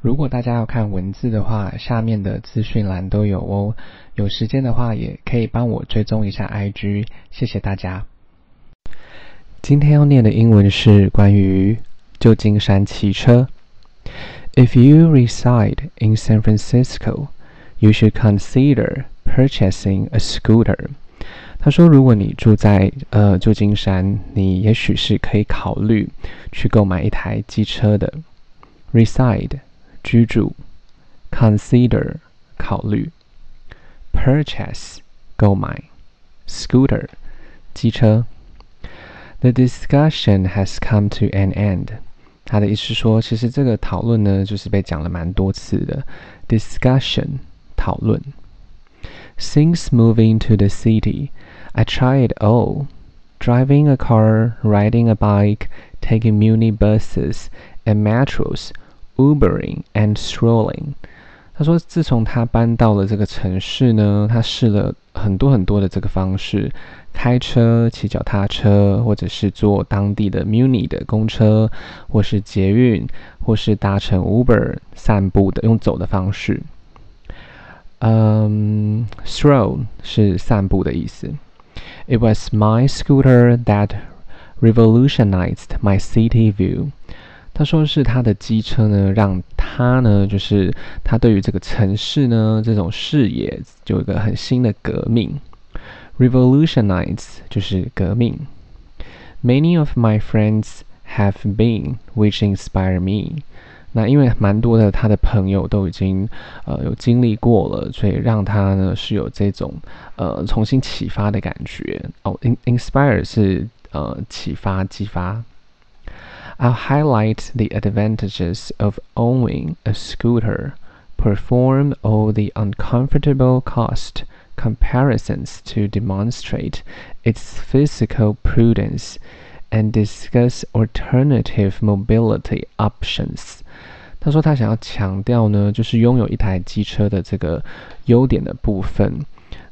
如果大家要看文字的话，下面的资讯栏都有哦。有时间的话，也可以帮我追踪一下 IG，谢谢大家。今天要念的英文是关于旧金山骑车。If you reside in San Francisco, you should consider purchasing a scooter. 他说，如果你住在呃旧金山，你也许是可以考虑去购买一台机车的。Reside 居住，consider 考虑，purchase 购买，scooter 机车。The discussion has come to an end。他的意思是说，其实这个讨论呢，就是被讲了蛮多次的。Discussion 讨论。Since moving to the city, I tried all: driving a car, riding a bike, taking muni buses and metros. Ubering and strolling，他说，自从他搬到了这个城市呢，他试了很多很多的这个方式，开车、骑脚踏车，或者是坐当地的 Muni 的公车，或是捷运，或是搭乘 Uber 散步的，用走的方式。嗯、um，stroll 是散步的意思。It was my scooter that revolutionized my city view. 他说是他的机车呢，让他呢，就是他对于这个城市呢，这种视野就有一个很新的革命。Revolutionize 就是革命。Many of my friends have been, which inspire me。那因为蛮多的他的朋友都已经呃有经历过了，所以让他呢是有这种呃重新启发的感觉。哦，in-inspire 是呃启发、激发。I'll highlight the advantages of owning a scooter, perform all the uncomfortable cost comparisons to demonstrate its physical prudence, and discuss alternative mobility options. 他说他想要强调呢，就是拥有一台机车的这个优点的部分。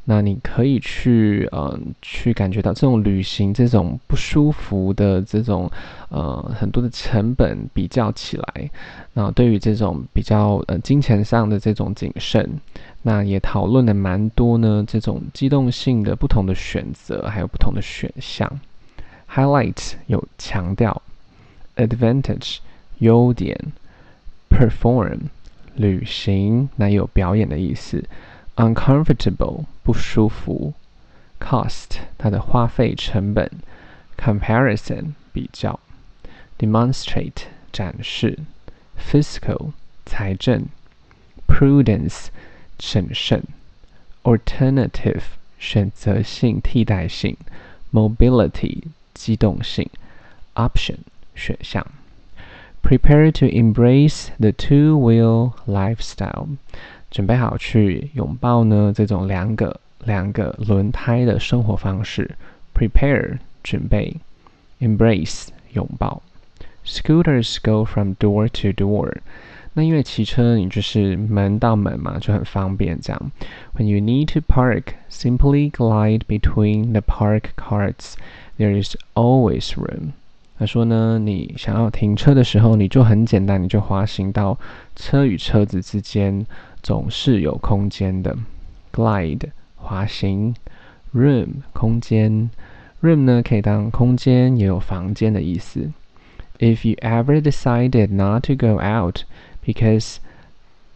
那你可以去，嗯、去感觉到这种旅行这种不舒服的这种，呃，很多的成本比较起来，那对于这种比较呃金钱上的这种谨慎，那也讨论了蛮多呢，这种机动性的不同的选择，还有不同的选项。Highlight 有强调，advantage 优点，perform 旅行，那有表演的意思。uncomfortable 不舒服，cost 它的花费成本，comparison 比较，demonstrate 展示，fiscal 财政，prudence 审慎，alternative 选择性替代性，mobility 机动性，option 选项，prepare to embrace the two-wheel lifestyle。 准备好去拥抱呢？这种两个两个轮胎的生活方式，prepare 准备，embrace 拥抱。Scooters go from door to door。那因为骑车你就是门到门嘛，就很方便这样。When you need to park, simply glide between the park carts. There is always room。他说呢，你想要停车的时候，你就很简单，你就滑行到车与车子之间。总是有空间的，glide 滑行，room 空间，room 呢可以当空间，也有房间的意思。If you ever decided not to go out because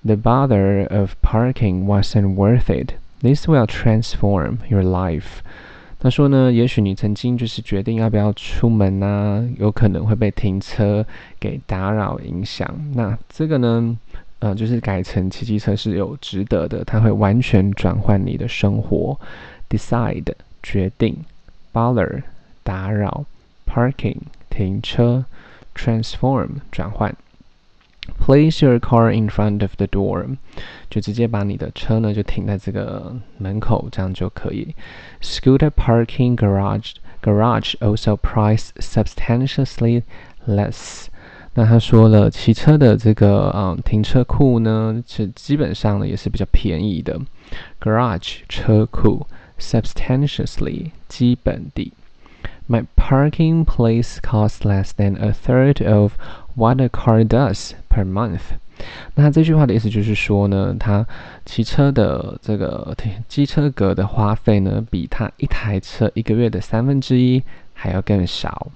the bother of parking wasn't worth it, this will transform your life。他说呢，也许你曾经就是决定要不要出门啊，有可能会被停车给打扰影响。那这个呢？呃，就是改成骑机车是有值得的，它会完全转换你的生活。Decide 决定，bother 打扰，parking 停车，transform 转换。Place your car in front of the door，就直接把你的车呢就停在这个门口，这样就可以。Scooter parking garage garage also price substantially less。那他说了，骑车的这个嗯停车库呢，是基本上呢也是比较便宜的。Garage 车库，substantially 基本地。My parking place costs less than a third of what a car does per month。那这句话的意思就是说呢，他骑车的这个机车格的花费呢，比他一台车一个月的三分之一还要更少。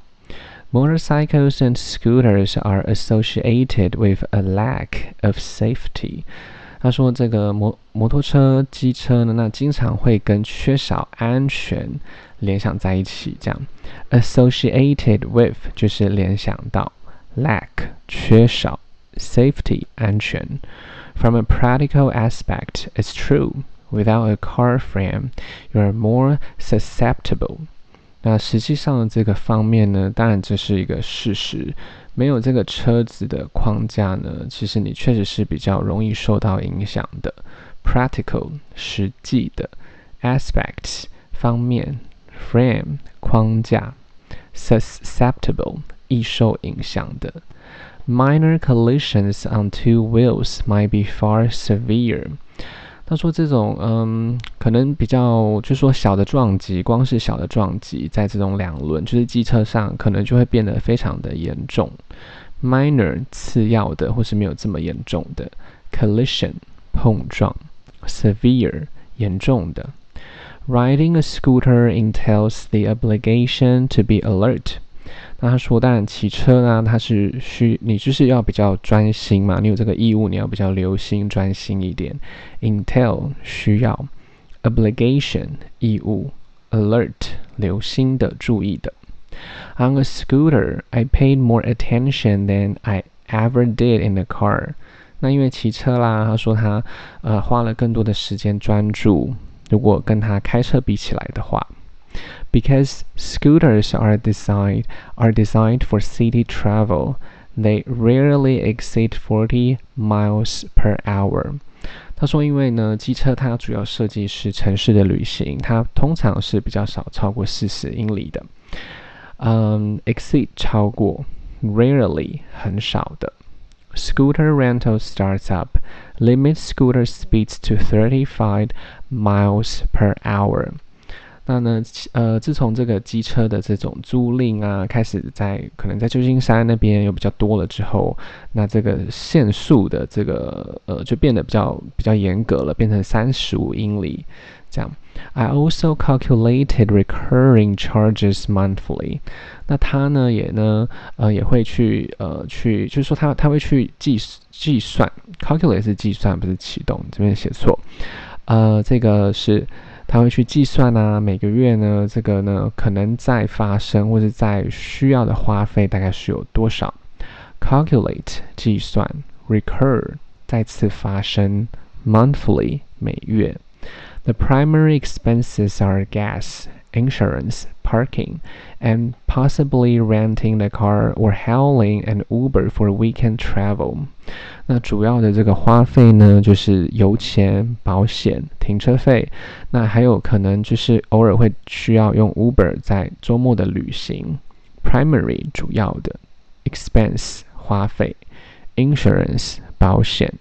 Motorcycles and scooters are associated with a lack of safety. 他说这个摩摩托车、机车呢，那经常会跟缺少安全联想在一起。这样，associated with 就是联想到，lack 缺少，safety 安全。From a practical aspect, it's true. Without a car frame, you are more susceptible. 那实际上这个方面呢，当然这是一个事实。没有这个车子的框架呢，其实你确实是比较容易受到影响的。Practical 实际的，aspects 方面，frame 框架，susceptible 易受影响的。Minor collisions on two wheels might be far severe. 他说：“这种嗯，可能比较，就说小的撞击，光是小的撞击，在这种两轮，就是机车上，可能就会变得非常的严重。Minor 次要的，或是没有这么严重的 collision 碰撞，severe 严重的。Riding a scooter entails the obligation to be alert。”那他说，当然骑车呢，他是需你就是要比较专心嘛，你有这个义务，你要比较留心专心一点。Entail 需要，obligation 义务，alert 留心的注意的。On a scooter, I paid more attention than I ever did in a car。那因为骑车啦，他说他呃花了更多的时间专注，如果跟他开车比起来的话。Because scooters are designed are designed for city travel, they rarely exceed forty miles per hour. 他说，因为呢，机车它主要设计是城市的旅行，它通常是比较少超过四十英里的。嗯、um,，exceed 超过，rarely 很少的。Scooter rental starts up limit scooter speeds to thirty five miles per hour. 那呢，呃，自从这个机车的这种租赁啊，开始在可能在旧金山那边又比较多了之后，那这个限速的这个呃就变得比较比较严格了，变成三十五英里这样。I also calculated recurring charges monthly。那他呢也呢呃也会去呃去，就是说他他会去计计算，calculate 是计算不是启动，这边写错，呃，这个是。他会去计算啊，每个月呢，这个呢可能在发生或者在需要的花费大概是有多少？Calculate 计算，recur 再次发生，monthly 每月。The primary expenses are gas, insurance, parking, and possibly renting the car or hailing an Uber for weekend travel. 那主要的这个花费呢，就是油钱、保险、停车费。那还有可能就是偶尔会需要用 Uber 在周末的旅行。Primary 主要的 expense 花费，insurance 保险，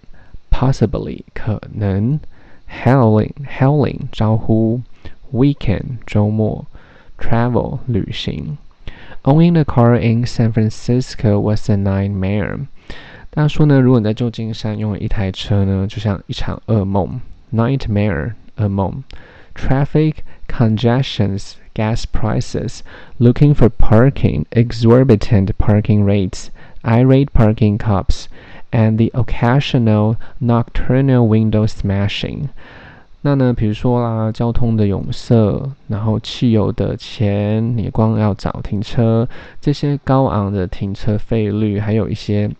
possibly 可能，hailing hailing 招呼 ，weekend 周末，travel 旅行。Owning a car in San Francisco was a nightmare. 大家说呢，如果你在旧金山拥有一台车呢，就像一场噩梦，nightmare，噩梦。Traffic congestions, gas prices, looking for parking, exorbitant parking rates, irate parking cops, and the occasional nocturnal window smashing。 那呢，比如说啦，交通的拥塞，然后汽油的钱，你光要找停车，这些高昂的停车费率，还有一些。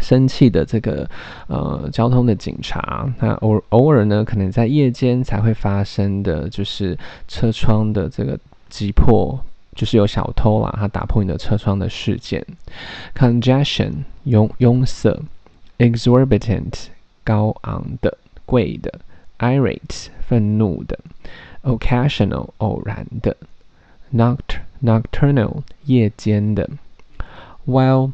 生气的这个呃交通的警察，那偶偶尔呢，可能在夜间才会发生的就是车窗的这个击破，就是有小偷啦，他打破你的车窗的事件。Congestion 拥拥塞，exorbitant 高昂的贵的 ，irate 愤怒的，occasional 偶然的，noct nocturnal 夜间的，while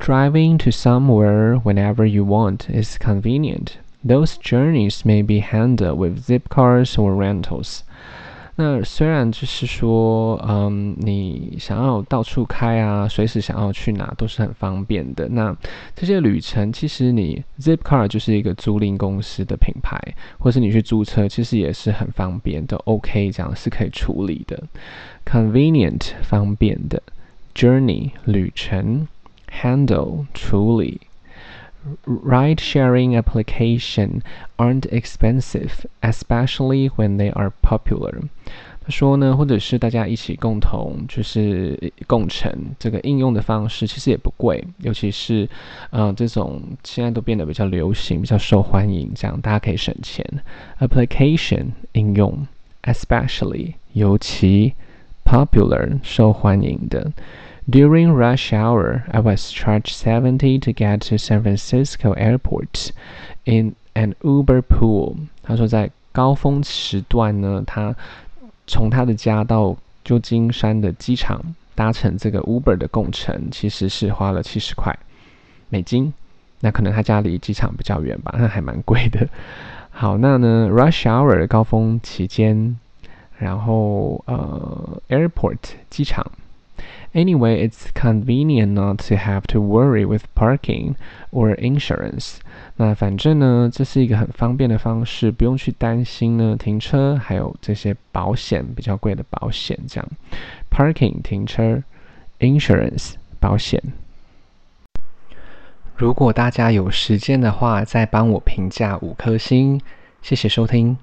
Driving to somewhere whenever you want is convenient. Those journeys may be handled with zip cars or rentals. 那虽然就是说，嗯，你想要到处开啊，随时想要去哪都是很方便的。那这些旅程，其实你 Zipcar 就是一个租赁公司的品牌，或是你去租车，其实也是很方便的。OK，这样是可以处理的。Convenient 方便的，Journey 旅程，Handle 处理。Ride-sharing application aren't expensive, especially when they are popular. 他说呢，或者是大家一起共同就是共乘这个应用的方式，其实也不贵，尤其是呃这种现在都变得比较流行、比较受欢迎，这样大家可以省钱。Application 应用，especially 尤其 popular 受欢迎的。During rush hour, I was charged seventy to get to San Francisco Airport in an Uber pool. 他说在高峰时段呢，他从他的家到旧金山的机场搭乘这个 Uber 的共乘，其实是花了七十块美金。那可能他家离机场比较远吧，那还蛮贵的。好，那呢，rush hour 高峰期间，然后呃，airport 机场。Anyway, it's convenient not to have to worry with parking or insurance. 那反正呢，这是一个很方便的方式，不用去担心呢停车，还有这些保险比较贵的保险。这样，parking 停车，insurance 保险。如果大家有时间的话，再帮我评价五颗星，谢谢收听。